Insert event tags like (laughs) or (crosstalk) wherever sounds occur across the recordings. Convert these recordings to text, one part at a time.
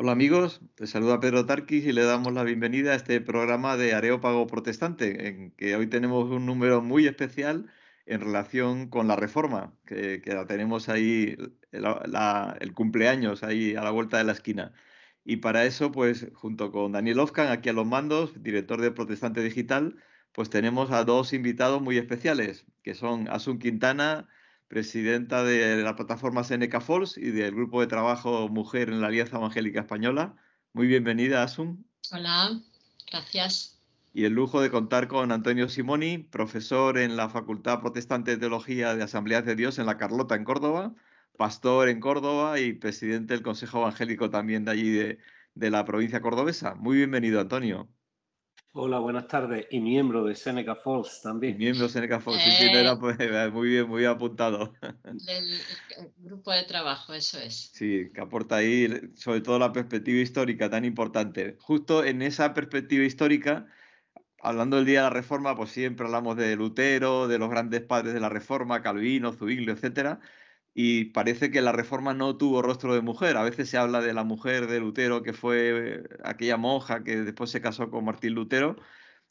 Hola amigos, te saluda Pedro Tarquis y le damos la bienvenida a este programa de Areópago Protestante, en que hoy tenemos un número muy especial en relación con la reforma, que, la tenemos ahí, el cumpleaños ahí a la vuelta de la esquina. Y para eso, pues junto con Daniel Ofkan, aquí a los mandos, director de Protestante Digital, pues tenemos a dos invitados muy especiales, que son Asun Quintana, presidenta de la plataforma Seneca Falls y del grupo de trabajo Mujer en la Alianza Evangélica Española. Muy bienvenida, Asun. Hola, gracias. Y el lujo de contar con Antonio Simoni, profesor en la Facultad Protestante de Teología de Asambleas de Dios en La Carlota, en Córdoba, pastor en Córdoba y presidente del Consejo Evangélico también de allí de, de la provincia cordobesa. Muy bienvenido, Antonio. Hola, buenas tardes. Y miembro de Seneca Falls también. miembro de Seneca Falls, sí, sí, era, pues, (laughs) muy bien, muy apuntado. (laughs) Del grupo de trabajo, eso es. Sí, que aporta ahí sobre todo la perspectiva histórica tan importante. Justo en esa perspectiva histórica, hablando del Día de la Reforma, pues siempre hablamos de Lutero, de los grandes padres de la Reforma, Calvino, Zubiglio, etcétera y parece que la reforma no tuvo rostro de mujer. A veces se habla de la mujer de Lutero, que fue aquella monja que después se casó con Martín Lutero,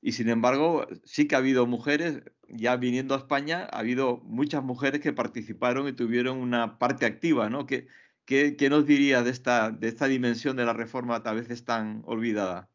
y sin embargo sí que ha habido mujeres, ya viniendo a España, ha habido muchas mujeres que participaron y tuvieron una parte activa, ¿no? ¿Qué, qué, qué nos dirías de esta, de esta dimensión de la reforma a veces tan olvidada?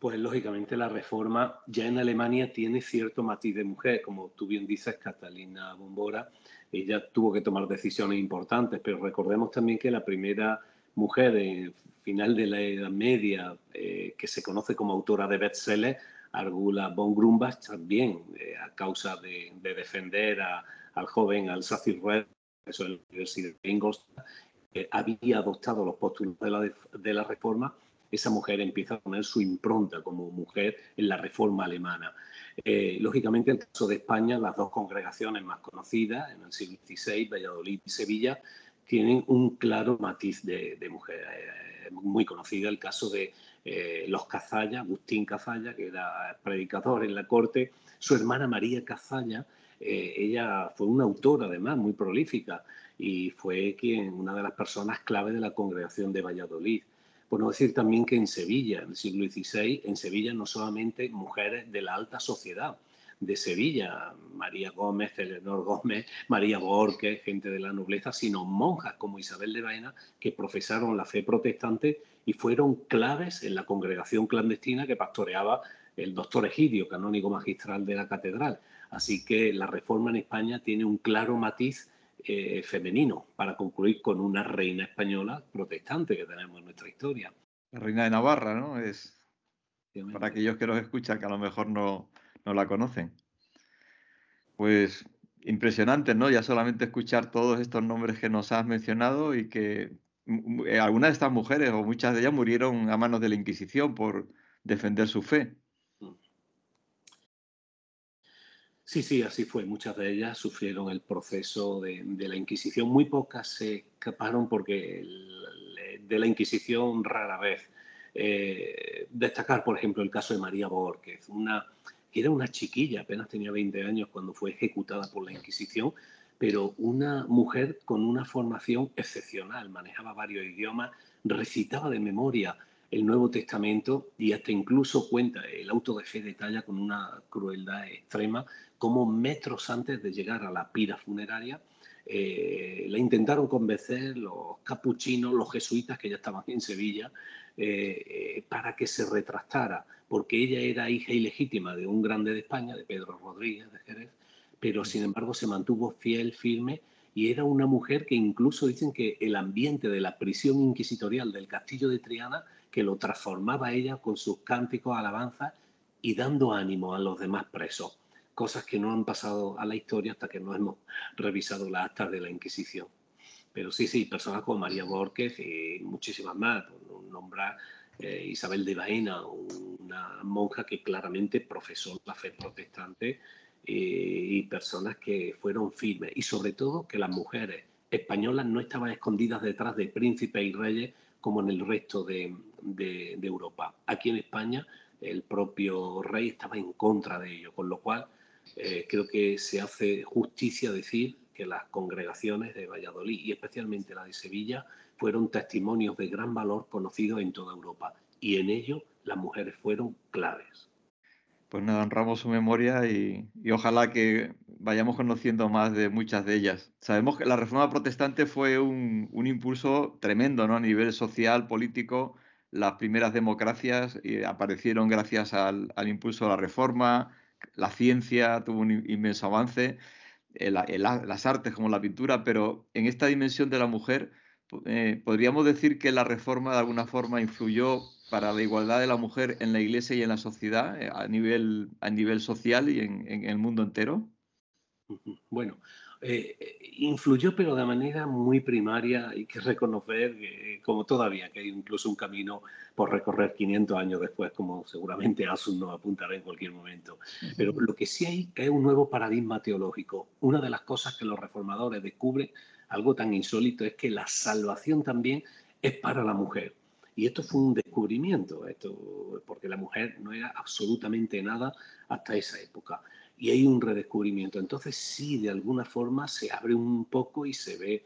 Pues lógicamente la reforma ya en Alemania tiene cierto matiz de mujer, como tú bien dices, Catalina Bombora, ella tuvo que tomar decisiones importantes, pero recordemos también que la primera mujer en final de la Edad Media eh, que se conoce como autora de bestsellers, Argula von Grumbach, también eh, a causa de, defender al joven Alsace Red, eso en la Universidad de Ingolstadt, eh, había adoptado los postulados de la, de la reforma esa mujer empieza a poner su impronta como mujer en la reforma alemana. Eh, lógicamente, en el caso de España, las dos congregaciones más conocidas, en el siglo XVI, Valladolid y Sevilla, tienen un claro matiz de, mujer. Eh, muy conocida el caso de eh, los Cazalla, Agustín Cazalla, que era predicador en la corte, su hermana María Cazalla, ella fue una autora además muy prolífica y fue quien, una de las personas clave de la congregación de Valladolid. Por no decir también que en Sevilla, en el siglo XVI, en Sevilla no solamente mujeres de la alta sociedad, de Sevilla, María Gómez, Eleonor Gómez, María Borges, gente de la nobleza, sino monjas como Isabel de Baena que profesaron la fe protestante y fueron claves en la congregación clandestina que pastoreaba el doctor Egidio, canónigo magistral de la catedral. Así que la reforma en España tiene un claro matiz eh, femenino, para concluir con una reina española protestante que tenemos en nuestra historia. La reina de Navarra, ¿no? Es para aquellos que nos escuchan que a lo mejor no, no la conocen. Pues impresionante, ¿no? Ya solamente escuchar todos estos nombres que nos has mencionado y que algunas de estas mujeres o muchas de ellas murieron a manos de la Inquisición por defender su fe. Sí, sí, así fue. Muchas de ellas sufrieron el proceso de, la Inquisición. Muy pocas se escaparon porque de la Inquisición rara vez. Eh, destacar, por ejemplo, el caso de María Borges, una, que era una chiquilla, apenas tenía 20 años cuando fue ejecutada por la Inquisición, pero una mujer con una formación excepcional, manejaba varios idiomas, recitaba de memoria el Nuevo Testamento y hasta incluso cuenta, el auto de fe detalla con una crueldad extrema, como metros antes de llegar a la pira funeraria, eh, la intentaron convencer los capuchinos, los jesuitas que ya estaban en Sevilla, eh, eh, para que se retractara, porque ella era hija ilegítima de un grande de España, de Pedro Rodríguez de Jerez, pero sin embargo se mantuvo fiel, firme, y era una mujer que incluso dicen que el ambiente de la prisión inquisitorial del castillo de Triana que lo transformaba ella con sus cánticos, alabanzas y dando ánimo a los demás presos, cosas que no han pasado a la historia hasta que no hemos revisado las actas de la Inquisición. Pero sí, sí, personas como María Borges y muchísimas más, nombrar eh, Isabel de Baena, una monja que claramente profesó la fe protestante eh, y personas que fueron firmes. Y sobre todo que las mujeres españolas no estaban escondidas detrás de príncipes y reyes como en el resto de, Europa. Aquí en España el propio rey estaba en contra de ello, con lo cual eh, creo que se hace justicia decir que las congregaciones de Valladolid y especialmente la de Sevilla fueron testimonios de gran valor conocidos en toda Europa y en ello las mujeres fueron claves. Pues nada, honramos su memoria y, ojalá que vayamos conociendo más de muchas de ellas. Sabemos que la reforma protestante fue un, impulso tremendo ¿no? a nivel social, político. Las primeras democracias eh, aparecieron gracias al, impulso de la reforma, la ciencia tuvo un inmenso avance, las artes como la pintura, pero en esta dimensión de la mujer, eh, podríamos decir que la reforma de alguna forma influyó para la igualdad de la mujer en la iglesia y en la sociedad eh, a nivel, a nivel social y en, el mundo entero? Bueno, eh, influyó pero de manera muy primaria, hay que reconocer, como todavía, que hay incluso un camino por recorrer 500 años después, como seguramente Asun nos apuntará en cualquier momento. Pero lo que sí hay es un nuevo paradigma teológico. Una de las cosas que los reformadores descubren, algo tan insólito, es que la salvación también es para la mujer. Y esto fue un descubrimiento, esto, porque la mujer no era absolutamente nada hasta esa época. Y hay un redescubrimiento. Entonces sí, de alguna forma se abre un poco y se ve,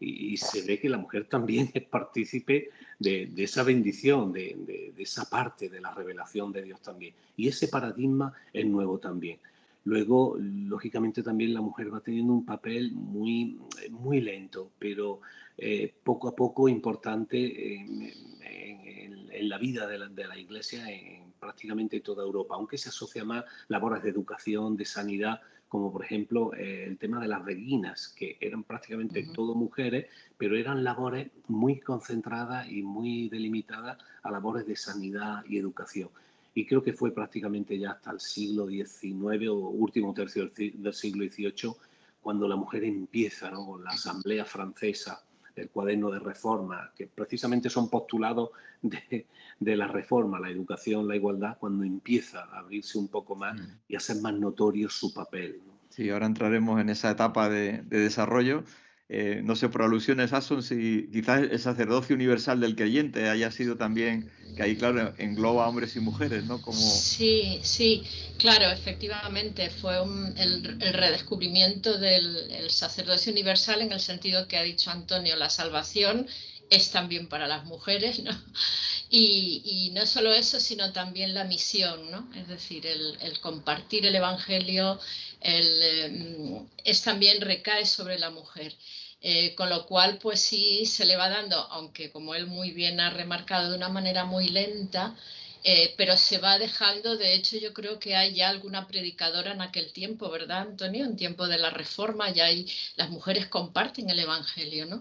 y, se ve que la mujer también (laughs) es partícipe de, esa bendición, de, de, esa parte de la revelación de Dios también. Y ese paradigma es nuevo también. Luego, lógicamente, también la mujer va teniendo un papel muy, muy lento, pero eh, poco a poco importante en, la vida de la, Iglesia en prácticamente toda Europa, aunque se asocia más labores de educación, de sanidad, como por ejemplo eh, el tema de las reguinas, que eran prácticamente todo mujeres, pero eran labores muy concentradas y muy delimitadas a labores de sanidad y educación. Y creo que fue prácticamente ya hasta el siglo XIX o último tercio del siglo XVIII cuando la mujer empieza con la Asamblea Francesa, el cuaderno de reforma, que precisamente son postulados de, la reforma, la educación, la igualdad, cuando empieza a abrirse un poco más mm. y a ser más notorio su papel. Sí, ahora entraremos en esa etapa de desarrollo. Eh, no sé, por alusiones, Asun, si quizás el sacerdocio universal del creyente haya sido también, que ahí, claro, engloba hombres y mujeres, ¿no? Como... Sí, sí, claro, efectivamente, fue el, redescubrimiento del sacerdocio universal en el sentido que ha dicho Antonio, la salvación es también para las mujeres, ¿no? (laughs) Y, no solo eso, sino también la misión, ¿no? Es decir, el, compartir el Evangelio em, es también recae sobre la mujer. Eh, con lo cual, pues sí, se le va dando, aunque como él muy bien ha remarcado, de una manera muy lenta, eh, pero se va dejando, de hecho yo creo que hay ya alguna predicadora en aquel tiempo, ¿verdad, Antonio? En tiempo de la reforma ya hay, las mujeres comparten el Evangelio, ¿no?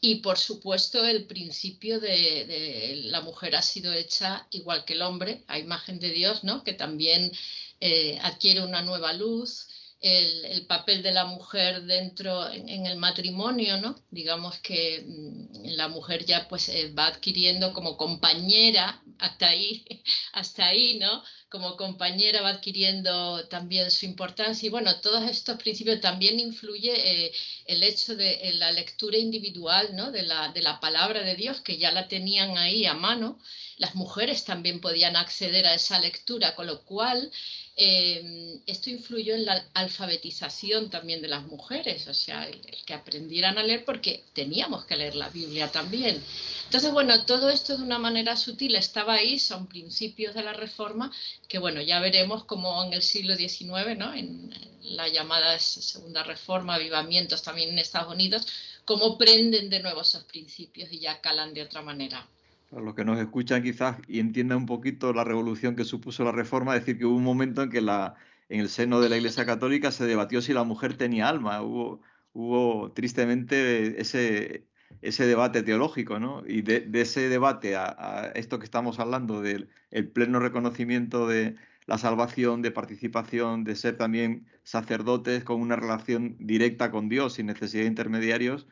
Y por supuesto el principio de, la mujer ha sido hecha igual que el hombre, a imagen de Dios, ¿no? que también eh, adquiere una nueva luz. El, papel de la mujer dentro en, el matrimonio, ¿no? Digamos que mm, la mujer ya pues eh, va adquiriendo como compañera, hasta ahí, (laughs) hasta ahí, ¿no? Como compañera va adquiriendo también su importancia y bueno, todos estos principios también influye eh, el hecho de la lectura individual ¿no? de, la, de la palabra de Dios que ya la tenían ahí a mano. Las mujeres también podían acceder a esa lectura, con lo cual eh, esto influyó en la alfabetización también de las mujeres, o sea, el, que aprendieran a leer porque teníamos que leer la Biblia también. Entonces, bueno, todo esto de una manera sutil estaba ahí, son principios de la reforma, que bueno, ya veremos cómo en el siglo XIX, ¿no? en la llamada segunda reforma, avivamientos también en Estados Unidos, cómo prenden de nuevo esos principios y ya calan de otra manera. Para los que nos escuchan quizás y entiendan un poquito la revolución que supuso la reforma, decir que hubo un momento en que la, en el seno de la Iglesia Católica se debatió si la mujer tenía alma. Hubo, hubo tristemente ese, ese debate teológico, ¿no? Y de, ese debate a, esto que estamos hablando, del el pleno reconocimiento de la salvación, de participación, de ser también sacerdotes con una relación directa con Dios sin necesidad de intermediarios,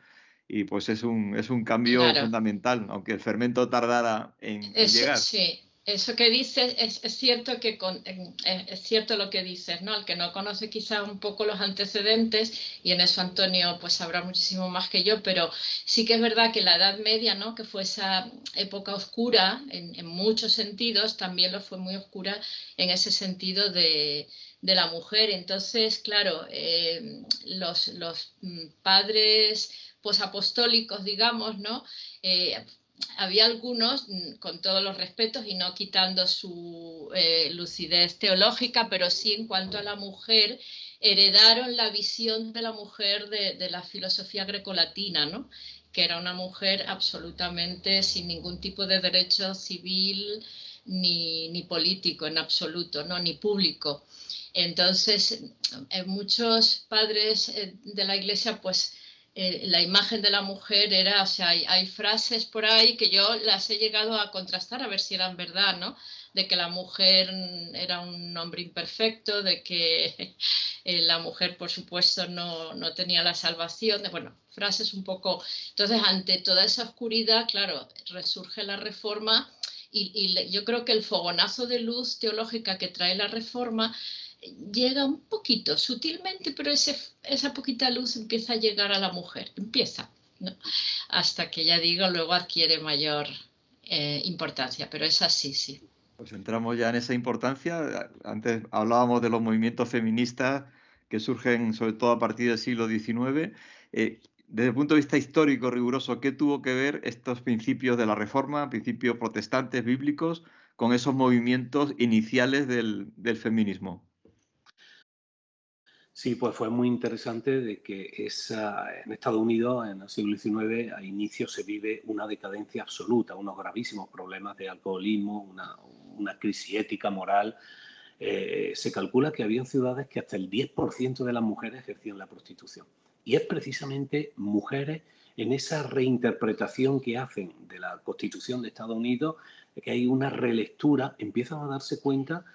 y pues es un, es un cambio fundamental, aunque el fermento tardara en, llegar. Sí, eso que dices es, es, cierto que es cierto lo que dices, ¿no? El que no conoce quizá un poco los antecedentes, y en eso Antonio pues sabrá muchísimo más que yo, pero sí que es verdad que la Edad Media, ¿no? Que fue esa época oscura en, en muchos sentidos, también lo fue muy oscura en ese sentido de, la mujer. Entonces, claro, eh, los, mm, padres posapostólicos, digamos, ¿no? Eh, había algunos, mm, con todos los respetos y no quitando su eh, lucidez teológica, pero sí en cuanto a la mujer, heredaron la visión de la mujer de, la filosofía grecolatina, ¿no? que era una mujer absolutamente sin ningún tipo de derecho civil ni, ni político en absoluto, ¿no? ni público. Entonces, muchos padres eh, de la iglesia, pues eh, la imagen de la mujer era, o sea, hay, frases por ahí que yo las he llegado a contrastar a ver si eran verdad, ¿no? De que la mujer era un hombre imperfecto, de que (laughs) eh, la mujer, por supuesto, no, no tenía la salvación, de, bueno, frases un poco. Entonces, ante toda esa oscuridad, claro, resurge la reforma y, y yo creo que el fogonazo de luz teológica que trae la reforma llega un poquito, sutilmente, pero ese, esa poquita luz empieza a llegar a la mujer, empieza, hasta que ya digo, luego adquiere mayor eh, importancia, pero es así, sí. Pues entramos ya en esa importancia. Antes hablábamos de los movimientos feministas que surgen sobre todo a partir del siglo XIX. Eh, desde el punto de vista histórico riguroso, ¿qué tuvo que ver estos principios de la Reforma, principios protestantes, bíblicos, con esos movimientos iniciales del feminismo? Sí, pues fue muy interesante de que en Estados Unidos, en el siglo XIX, a inicio se vive una decadencia absoluta, unos gravísimos problemas de alcoholismo, una, crisis ética, moral. Eh, se calcula que había ciudades que hasta el 10% de las mujeres ejercían la prostitución. Y es precisamente mujeres en esa reinterpretación que hacen de la Constitución de Estados Unidos, que hay una relectura, empiezan a darse cuenta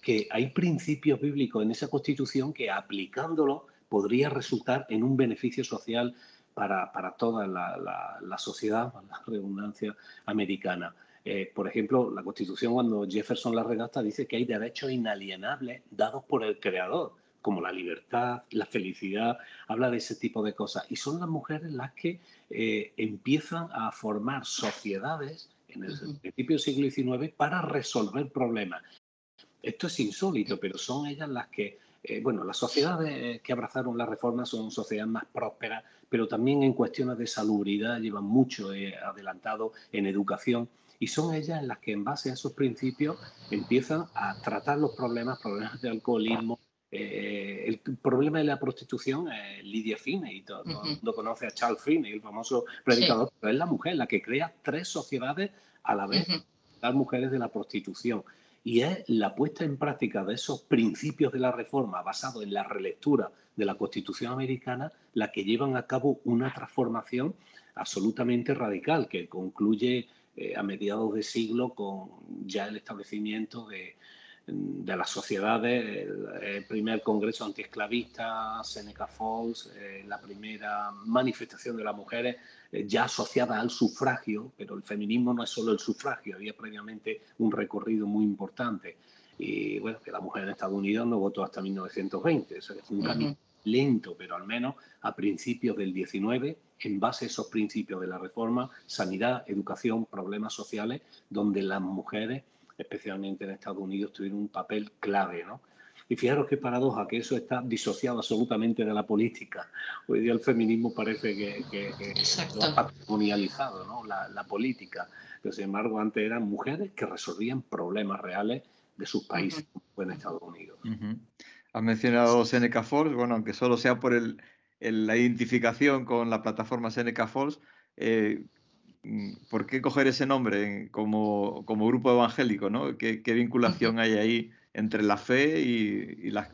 que hay principios bíblicos en esa constitución que aplicándolo podría resultar en un beneficio social para, toda la, sociedad, (laughs) la redundancia americana. Eh, por ejemplo, la Constitución, cuando Jefferson la redacta, dice que hay derechos inalienables dados por el Creador, como la libertad, la felicidad, habla de ese tipo de cosas. Y son las mujeres las que eh, empiezan a formar sociedades en el principio del siglo XIX para resolver problemas. Esto es insólito, pero son ellas las que, eh, bueno, las sociedades que abrazaron la reforma son sociedades más prósperas, pero también en cuestiones de salubridad llevan mucho eh, adelantado en educación y son ellas las que en base a esos principios empiezan a tratar los problemas, problemas de alcoholismo. Eh, el problema de la prostitución, Lidia Finney, todo el mundo conoce a Charles Finney, el famoso predicador, pero es la mujer la que crea tres sociedades a la vez, las mujeres de la prostitución y es la puesta en práctica de esos principios de la reforma basados en la relectura de la Constitución americana la que llevan a cabo una transformación absolutamente radical que concluye eh, a mediados de siglo con ya el establecimiento de, de las sociedades, el, primer congreso antiesclavista, Seneca Falls, eh, la primera manifestación de las mujeres eh, ya asociada al sufragio, pero el feminismo no es solo el sufragio, había previamente un recorrido muy importante. Y bueno, que la mujer en Estados Unidos no votó hasta 1920, eso es un camino lento, pero al menos a principios del 19, en base a esos principios de la reforma, sanidad, educación, problemas sociales, donde las mujeres especialmente en Estados Unidos, tuvieron un papel clave, ¿no? Y fijaros qué paradoja, que eso está disociado absolutamente de la política. Hoy día el feminismo parece que, que, ha patrimonializado ¿no? la, política. Pero sin embargo, antes eran mujeres que resolvían problemas reales de sus países, como en Estados Unidos. Has mencionado Seneca Falls, bueno, aunque solo sea por el, la identificación con la plataforma Seneca Falls, eh, ¿por qué coger ese nombre como, grupo evangélico? ¿no? ¿Qué, vinculación hay ahí entre la fe y, las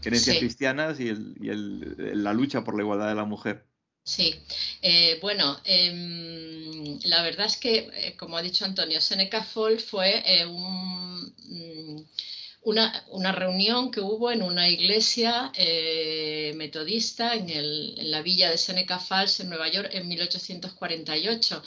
creencias cristianas y, la lucha por la igualdad de la mujer? Sí, eh, bueno, em, la verdad es que, eh, como ha dicho Antonio, Seneca Fall fue eh, mm, una, reunión que hubo en una iglesia metodista en, en, la villa de Seneca Falls, en Nueva York, en 1848.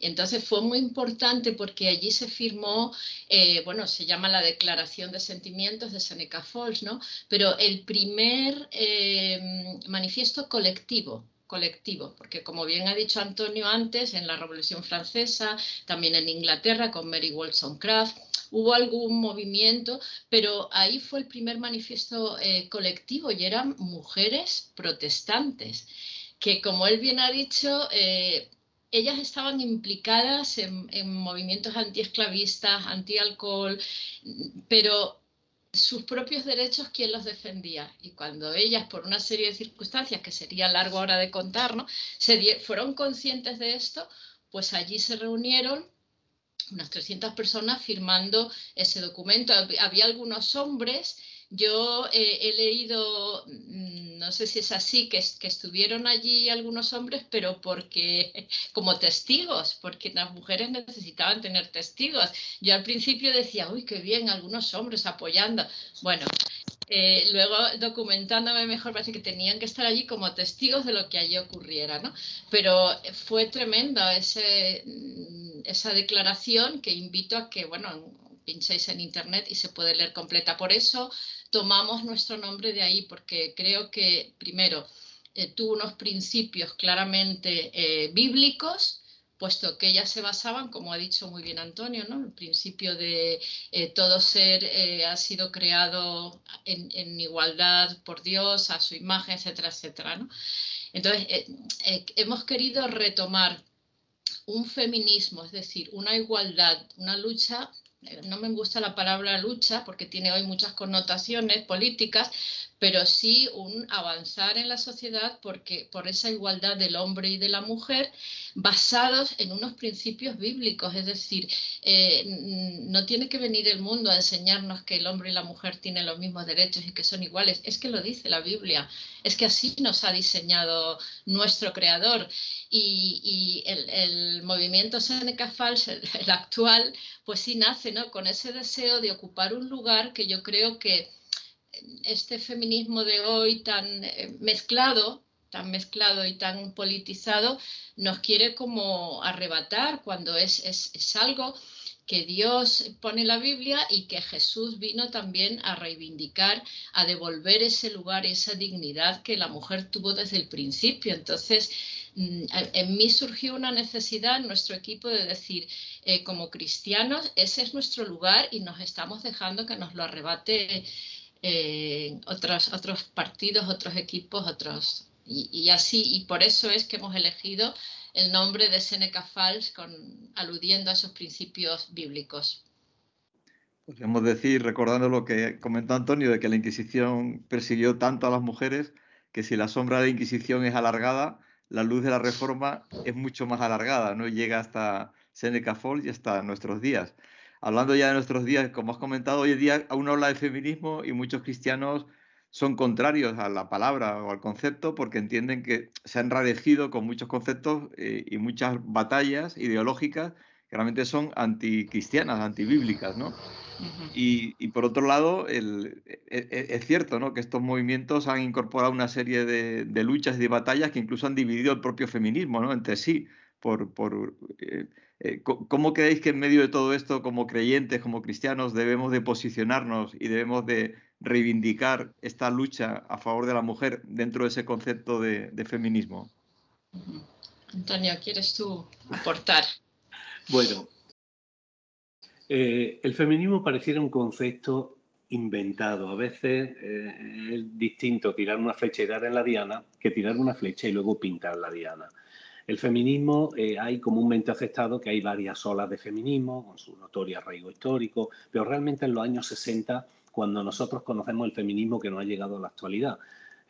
Entonces fue muy importante porque allí se firmó, eh, bueno, se llama la Declaración de Sentimientos de Seneca Falls, ¿no? Pero el primer eh, manifiesto colectivo colectivo, porque como bien ha dicho Antonio antes, en la Revolución Francesa, también en Inglaterra con Mary Wollstonecraft, hubo algún movimiento, pero ahí fue el primer manifiesto eh, colectivo y eran mujeres protestantes, que como él bien ha dicho, eh, ellas estaban implicadas en, en movimientos antiesclavistas, anti-alcohol, pero sus propios derechos, ¿quién los defendía? Y cuando ellas, por una serie de circunstancias que sería largo ahora de contar, se fueron conscientes de esto, pues allí se reunieron unas 300 personas firmando ese documento. Había algunos hombres yo eh, he leído, mm, no sé si es así, que, estuvieron allí algunos hombres, pero porque (laughs) como testigos, porque las mujeres necesitaban tener testigos. Yo al principio decía, uy, qué bien, algunos hombres apoyando. Bueno, eh, luego documentándome mejor, parece que tenían que estar allí como testigos de lo que allí ocurriera, ¿no? Pero fue tremenda mm, esa declaración que invito a que, bueno, pinchéis en internet y se puede leer completa. Por eso tomamos nuestro nombre de ahí, porque creo que, primero, eh, tuvo unos principios claramente eh, bíblicos, puesto que ellas se basaban, como ha dicho muy bien Antonio, ¿no? el principio de eh, todo ser ha sido creado en, igualdad por Dios, a su imagen, etcétera, etcétera. ¿no? Entonces, hemos querido retomar un feminismo, es decir, una igualdad, una lucha no me gusta la palabra lucha porque tiene hoy muchas connotaciones políticas, pero sí un avanzar en la sociedad porque por esa igualdad del hombre y de la mujer basados en unos principios bíblicos, es decir, eh, no tiene que venir el mundo a enseñarnos que el hombre y la mujer tienen los mismos derechos y que son iguales, es que lo dice la Biblia, es que así nos ha diseñado nuestro creador. Y, el, movimiento Seneca Falls, el, actual, pues sí nace ¿no? con ese deseo de ocupar un lugar que yo creo que este feminismo de hoy tan eh, mezclado, tan mezclado y tan politizado, nos quiere como arrebatar cuando es, es, algo que Dios pone en la Biblia y que Jesús vino también a reivindicar, a devolver ese lugar, esa dignidad que la mujer tuvo desde el principio. Entonces, mm, en mí surgió una necesidad en nuestro equipo de decir, eh, como cristianos, ese es nuestro lugar y nos estamos dejando que nos lo arrebate eh, otros, otros partidos, otros equipos, otros. Y, así, y por eso es que hemos elegido el nombre de Seneca Falls, con, aludiendo a esos principios bíblicos. Podríamos decir, recordando lo que comentó Antonio, de que la Inquisición persiguió tanto a las mujeres, que si la sombra de la Inquisición es alargada, la luz de la Reforma es mucho más alargada, no llega hasta Seneca Falls y hasta nuestros días hablando ya de nuestros días, como has comentado, hoy en día aún habla de feminismo y muchos cristianos son contrarios a la palabra o al concepto porque entienden que se han enraregido con muchos conceptos eh, y muchas batallas ideológicas que realmente son anticristianas, antibíblicas, ¿no? y, por otro lado, e, e, es, cierto ¿no? que estos movimientos han incorporado una serie de, luchas y de batallas que incluso han dividido el propio feminismo ¿no? entre sí, por, por eh, eh, ¿Cómo creéis que en medio de todo esto, como creyentes, como cristianos, debemos de posicionarnos y debemos de reivindicar esta lucha a favor de la mujer dentro de ese concepto de, feminismo? Antonio, ¿quieres tú aportar? (laughs) bueno, eh, el feminismo pareciera un concepto inventado. A veces eh, es distinto tirar una flecha y dar en la diana que tirar una flecha y luego pintar la diana. El feminismo eh, hay comúnmente aceptado que hay varias olas de feminismo, con su notorio arraigo histórico, pero realmente en los años 60, cuando nosotros conocemos el feminismo que no ha llegado a la actualidad,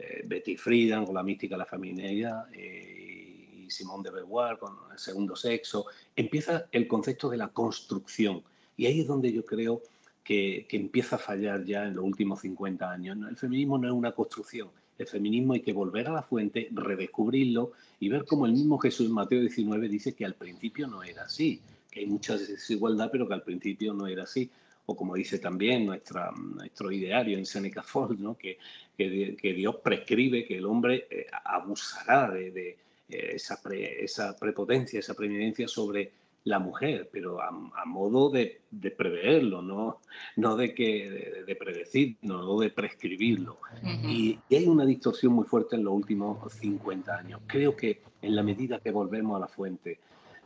eh, Betty Friedan con la mística de la feminidad eh, y Simone de Beauvoir con el segundo sexo, empieza el concepto de la construcción. Y ahí es donde yo creo que, que empieza a fallar ya en los últimos 50 años. El feminismo no es una construcción, el feminismo hay que volver a la fuente, redescubrirlo y ver cómo el mismo Jesús en Mateo 19 dice que al principio no era así, que hay mucha desigualdad, pero que al principio no era así. O como dice también nuestro ideario en Seneca Falls, ¿no? que, que, Dios prescribe que el hombre eh, abusará de, eh, esa, esa prepotencia, esa preeminencia sobre la mujer, pero a, modo de, preverlo, no, no de, que, de, predecir, no de prescribirlo. y, hay una distorsión muy fuerte en los últimos 50 años. Creo que en la medida que volvemos a la fuente,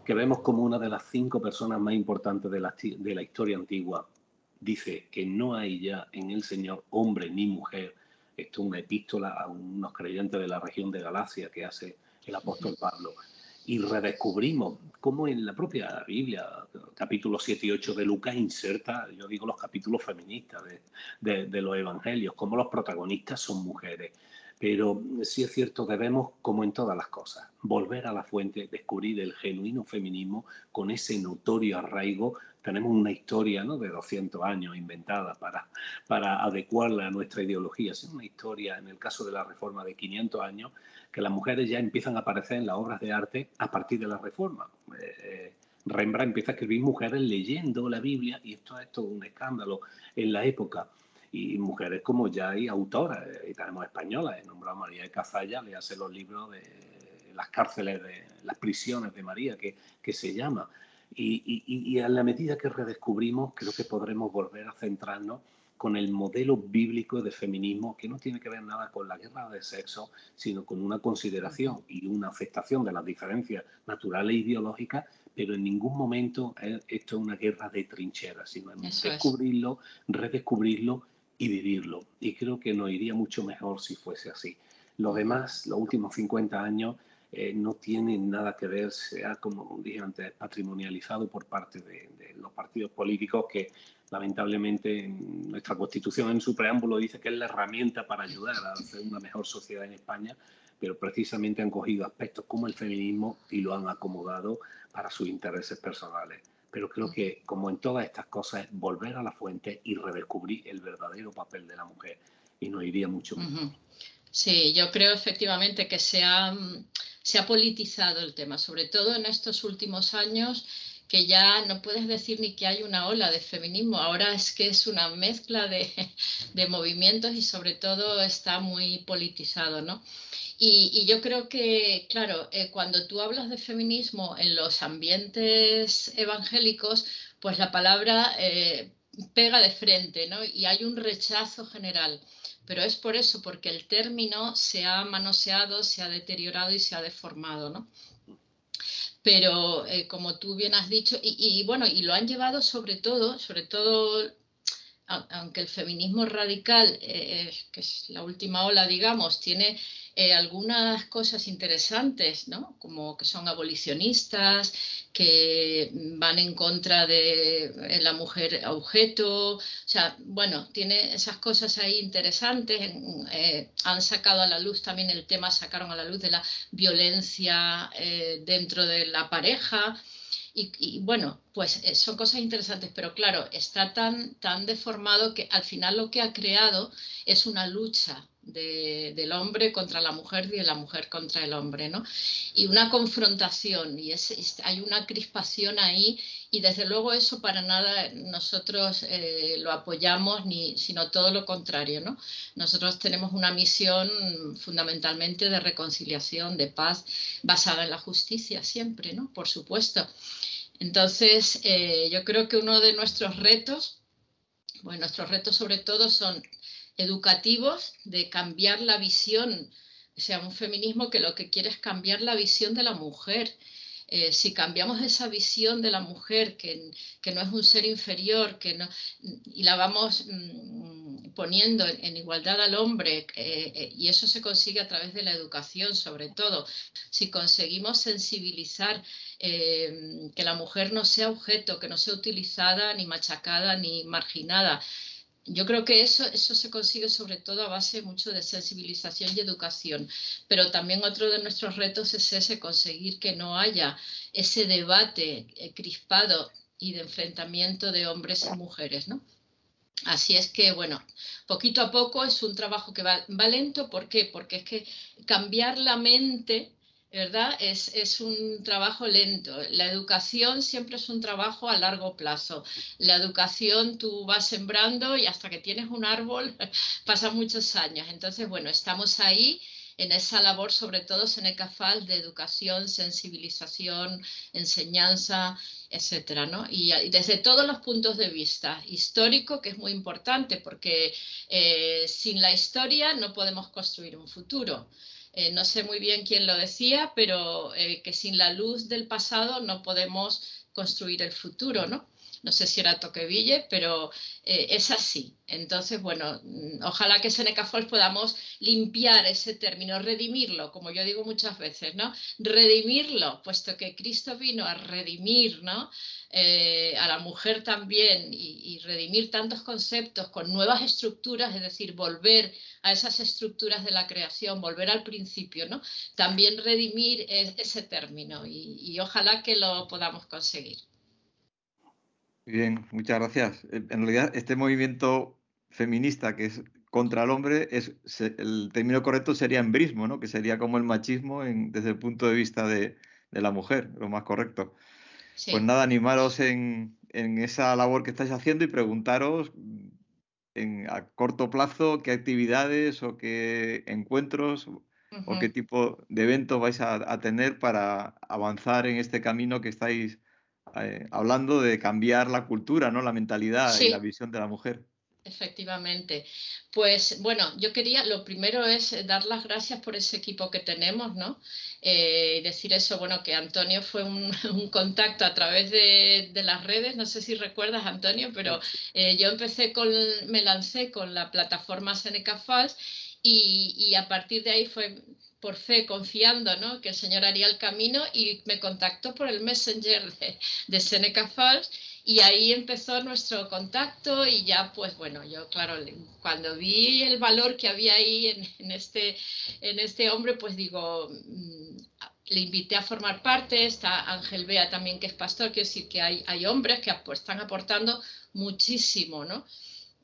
que vemos como una de las cinco personas más importantes de la, de la historia antigua, dice que no hay ya en el Señor hombre ni mujer. Esto es una epístola a unos creyentes de la región de Galacia que hace el apóstol Pablo y redescubrimos cómo en la propia Biblia, capítulo 7 y 8 de Lucas, inserta, yo digo, los capítulos feministas de, los evangelios, cómo los protagonistas son mujeres. Pero sí es cierto, debemos, como en todas las cosas, volver a la fuente, descubrir el genuino feminismo con ese notorio arraigo. Tenemos una historia ¿no? de 200 años inventada para, para adecuarla a nuestra ideología. Es una historia, en el caso de la reforma, de 500 años, que las mujeres ya empiezan a aparecer en las obras de arte a partir de la Reforma. Eh, Rembrandt empieza a escribir mujeres leyendo la Biblia y esto es todo un escándalo en la época. Y mujeres como ya hay autoras, eh, y tenemos españolas, he nombrado a María de Cazalla, le hace los libros de las cárceles, de las prisiones de María, que, que se llama. Y, y, y a la medida que redescubrimos, creo que podremos volver a centrarnos con el modelo bíblico de feminismo que no tiene que ver nada con la guerra de sexo, sino con una consideración y una aceptación de las diferencias naturales e ideológicas, pero en ningún momento esto es una guerra de trincheras, sino descubrirlo, redescubrirlo y vivirlo. Y creo que nos iría mucho mejor si fuese así. Lo demás, los últimos 50 años, eh, no tienen nada que ver, sea como dije antes, patrimonializado por parte de, los partidos políticos que lamentablemente nuestra Constitución en su preámbulo dice que es la herramienta para ayudar a hacer una mejor sociedad en España, pero precisamente han cogido aspectos como el feminismo y lo han acomodado para sus intereses personales. Pero creo que, como en todas estas cosas, es volver a la fuente y redescubrir el verdadero papel de la mujer. Y nos iría mucho mejor. Sí, yo creo efectivamente que se ha, se ha politizado el tema, sobre todo en estos últimos años que ya no puedes decir ni que hay una ola de feminismo, ahora es que es una mezcla de, (laughs) movimientos y sobre todo está muy politizado, ¿no? Y, yo creo que, claro, eh, cuando tú hablas de feminismo en los ambientes evangélicos, pues la palabra eh, pega de frente, ¿no? Y hay un rechazo general. Pero es por eso, porque el término se ha manoseado, se ha deteriorado y se ha deformado, ¿no? pero eh, como tú bien has dicho, y, bueno, y lo han llevado sobre todo, sobre todo, aunque el feminismo radical, eh, que es la última ola, digamos, tiene eh, algunas cosas interesantes, ¿no? Como que son abolicionistas, que van en contra de eh, la mujer objeto, o sea, bueno, tiene esas cosas ahí interesantes. Eh, han sacado a la luz también el tema, sacaron a la luz de la violencia dentro de la pareja. Y, bueno, pues son cosas interesantes, pero claro, está tan, tan deformado que al final lo que ha creado es una lucha del hombre contra la mujer y de la mujer contra el hombre, ¿no? Y una confrontación, y hay una crispación ahí, y desde luego eso para nada nosotros eh, lo apoyamos, ni, sino todo lo contrario, ¿no? Nosotros tenemos una misión fundamentalmente de reconciliación, de paz, basada en la justicia siempre, ¿no? Por supuesto. Entonces, eh, yo creo que uno de nuestros retos, bueno, nuestros retos sobre todo son educativos de cambiar la visión, o sea, un feminismo que lo que quiere es cambiar la visión de la mujer. Eh, si cambiamos esa visión de la mujer, que, no es un ser inferior, que no, y la vamos mm, poniendo en, igualdad al hombre, eh, eh, y eso se consigue a través de la educación sobre todo, si conseguimos sensibilizar que la mujer no sea objeto, que no sea utilizada, ni machacada, ni marginada, yo creo que eso, eso se consigue sobre todo a base mucho de sensibilización y educación, pero también otro de nuestros retos es ese, conseguir que no haya ese debate eh, crispado y de enfrentamiento de hombres y mujeres, ¿no? Así es que, bueno, poquito a poco es un trabajo que va, va lento, ¿por qué? Porque es que cambiar la mente ¿verdad? Es, un trabajo lento. La educación siempre es un trabajo a largo plazo. La educación tú vas sembrando y hasta que tienes un árbol (laughs) pasan muchos años. Entonces, bueno, estamos ahí en esa labor, sobre todo Seneca Falls, de educación, sensibilización, enseñanza, etcétera, ¿no? Y, desde todos los puntos de vista, histórico, que es muy importante, porque eh, sin la historia no podemos construir un futuro. Eh, no sé muy bien quién lo decía, pero eh, que sin la luz del pasado no podemos construir el futuro, ¿no? No sé si era Toqueville, pero eh, es así. Entonces, bueno, mm, ojalá que Seneca Falls podamos limpiar ese término, redimirlo, como yo digo muchas veces, ¿no? Redimirlo, puesto que Cristo vino a redimir, ¿no? Eh, a la mujer también y, redimir tantos conceptos con nuevas estructuras, es decir, volver a esas estructuras de la creación, volver al principio, ¿no? También redimir ese término y ojalá que lo podamos conseguir. Bien, muchas gracias. En realidad, este movimiento feminista que es contra el hombre, es, el término correcto sería embrismo, ¿no? que sería como el machismo desde el punto de vista de, la mujer, lo más correcto. Pues nada, animaros en, esa labor que estáis haciendo y preguntaros en, a corto plazo qué actividades o qué encuentros o qué tipo de eventos vais a tener para avanzar en este camino que estáis eh, hablando de cambiar la cultura, ¿no? La mentalidad y la visión de la mujer. Efectivamente. Pues bueno, yo quería, lo primero es eh, dar las gracias por ese equipo que tenemos, ¿no? Eh, decir eso, bueno, que Antonio fue un, (laughs) contacto a través de, las redes, no sé si recuerdas, Antonio, pero yo empecé con, me lancé con la plataforma Seneca Falls y, y a partir de ahí fue por fe, confiando ¿no? que el Señor haría el camino y me contactó por el Messenger de, Seneca Falls y ahí empezó nuestro contacto y ya pues bueno, yo claro, cuando vi el valor que había ahí en, este, en este hombre, pues digo, mm, le invité a formar parte, está Ángel Bea también que es pastor, quiero decir que hay, hay hombres que están aportando muchísimo, ¿no?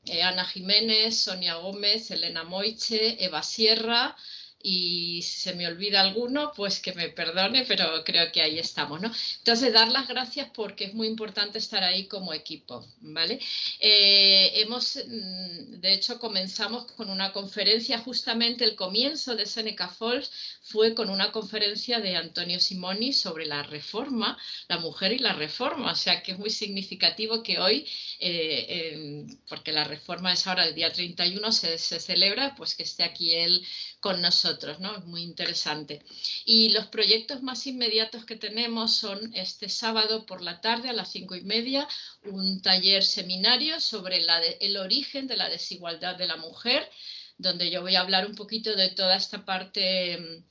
Eh, Ana Jiménez, Sonia Gómez, Elena Moiche, Eva Sierra, y si se me olvida alguno, pues que me perdone, pero creo que ahí estamos, ¿no? Entonces, dar las gracias porque es muy importante estar ahí como equipo, ¿vale? Eh, hemos, mm, de hecho, comenzamos con una conferencia, justamente el comienzo de Seneca Falls fue con una conferencia de Antonio Simoni sobre la reforma, la mujer y la reforma, o sea que es muy significativo que hoy, eh, porque la reforma es ahora el día 31, se, se celebra, pues que esté aquí él con nosotros, ¿no? Es muy interesante. Y los proyectos más inmediatos que tenemos son este sábado por la tarde a las cinco y media, un taller seminario sobre el origen de la desigualdad de la mujer, donde yo voy a hablar un poquito de toda esta parte mm,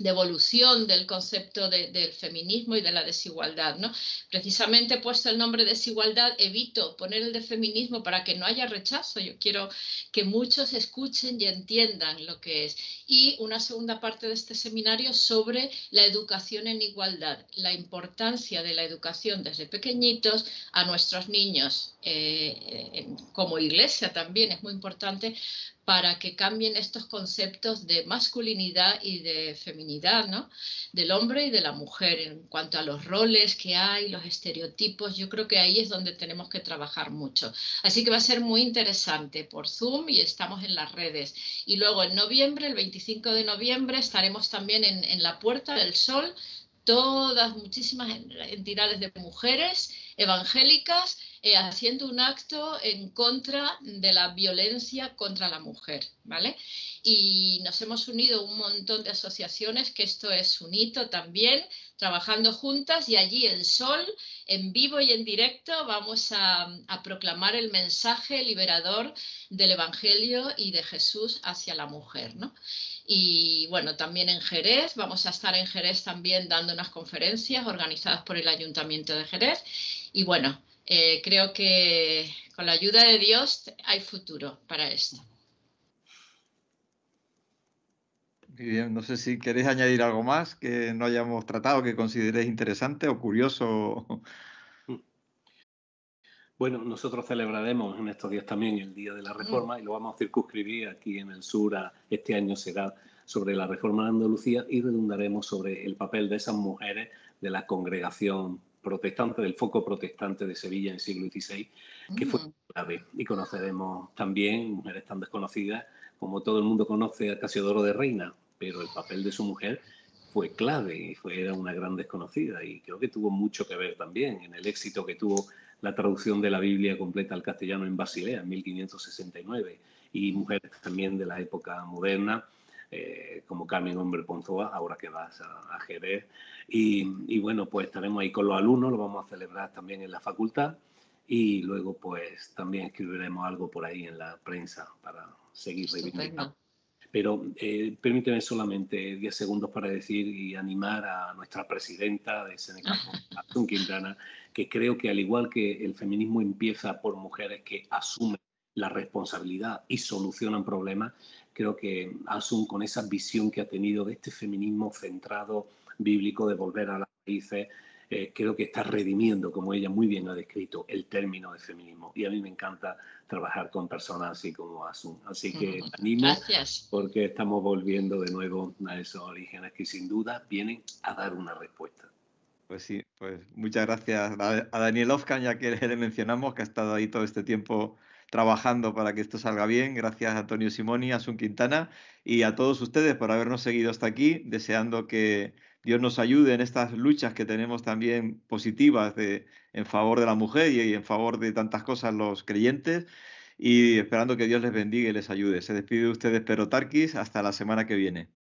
de evolución del concepto del feminismo y de la desigualdad. ¿no? Precisamente he puesto el nombre desigualdad, evito poner el de feminismo para que no haya rechazo. Yo quiero que muchos escuchen y entiendan lo que es. Y una segunda parte de este seminario sobre la educación en igualdad, la importancia de la educación desde pequeñitos a nuestros niños. Eh, como iglesia también es muy importante para que cambien estos conceptos de masculinidad y de feminidad, ¿no? Del hombre y de la mujer en cuanto a los roles que hay, los estereotipos. Yo creo que ahí es donde tenemos que trabajar mucho. Así que va a ser muy interesante por Zoom y estamos en las redes. Y luego en noviembre, el 25 de noviembre, estaremos también en, en la Puerta del Sol, todas, muchísimas entidades de mujeres evangélicas eh, haciendo un acto en contra de la violencia contra la mujer, ¿vale? Y nos hemos unido un montón de asociaciones, que esto es un hito también, trabajando juntas y allí el sol, en vivo y en directo, vamos a, a proclamar el mensaje liberador del Evangelio y de Jesús hacia la mujer, ¿no? Y bueno, también en Jerez, vamos a estar en Jerez también dando unas conferencias organizadas por el Ayuntamiento de Jerez. Y bueno, eh, creo que con la ayuda de Dios hay futuro para esto. Muy bien, no sé si queréis añadir algo más que no hayamos tratado, que consideréis interesante o curioso. Bueno, nosotros celebraremos en estos días también el Día de la Reforma y lo vamos a circunscribir aquí en el sur. este año será sobre la reforma de Andalucía y redundaremos sobre el papel de esas mujeres de la congregación protestante, del foco protestante de Sevilla en el siglo XVI, que fue mm. clave. Y conoceremos también mujeres tan desconocidas como todo el mundo conoce a Casiodoro de Reina, pero el papel de su mujer fue clave y fue, era una gran desconocida y creo que tuvo mucho que ver también en el éxito que tuvo la traducción de la Biblia completa al castellano en Basilea en 1569 y mujeres también de la época moderna eh, como Carmen Hombre Ponzoa, ahora que vas a, a Jerez. Y, y, bueno, pues estaremos ahí con los alumnos, lo vamos a celebrar también en la facultad y luego pues también escribiremos algo por ahí en la prensa para seguir reivindicando. Pero eh, permíteme solamente 10 segundos para decir y animar a nuestra presidenta de Seneca, (laughs) Asun Quintana, que creo que al igual que el feminismo empieza por mujeres que asumen la responsabilidad y solucionan problemas, creo que Asun con esa visión que ha tenido de este feminismo centrado bíblico de volver a las raíces, eh, creo que está redimiendo, como ella muy bien ha descrito, el término de feminismo. Y a mí me encanta trabajar con personas así como Asun. Así que animo porque estamos volviendo de nuevo a esos orígenes que sin duda vienen a dar una respuesta. Pues sí, pues muchas gracias a Daniel Ofkan, ya que le mencionamos, que ha estado ahí todo este tiempo trabajando para que esto salga bien. Gracias a Antonio Simoni, a Asun Quintana y a todos ustedes por habernos seguido hasta aquí, deseando que Dios nos ayude en estas luchas que tenemos también positivas en favor de la mujer y, en favor de tantas cosas los creyentes y esperando que Dios les bendiga y les ayude. Se despide de ustedes Pero Tarquis, hasta la semana que viene.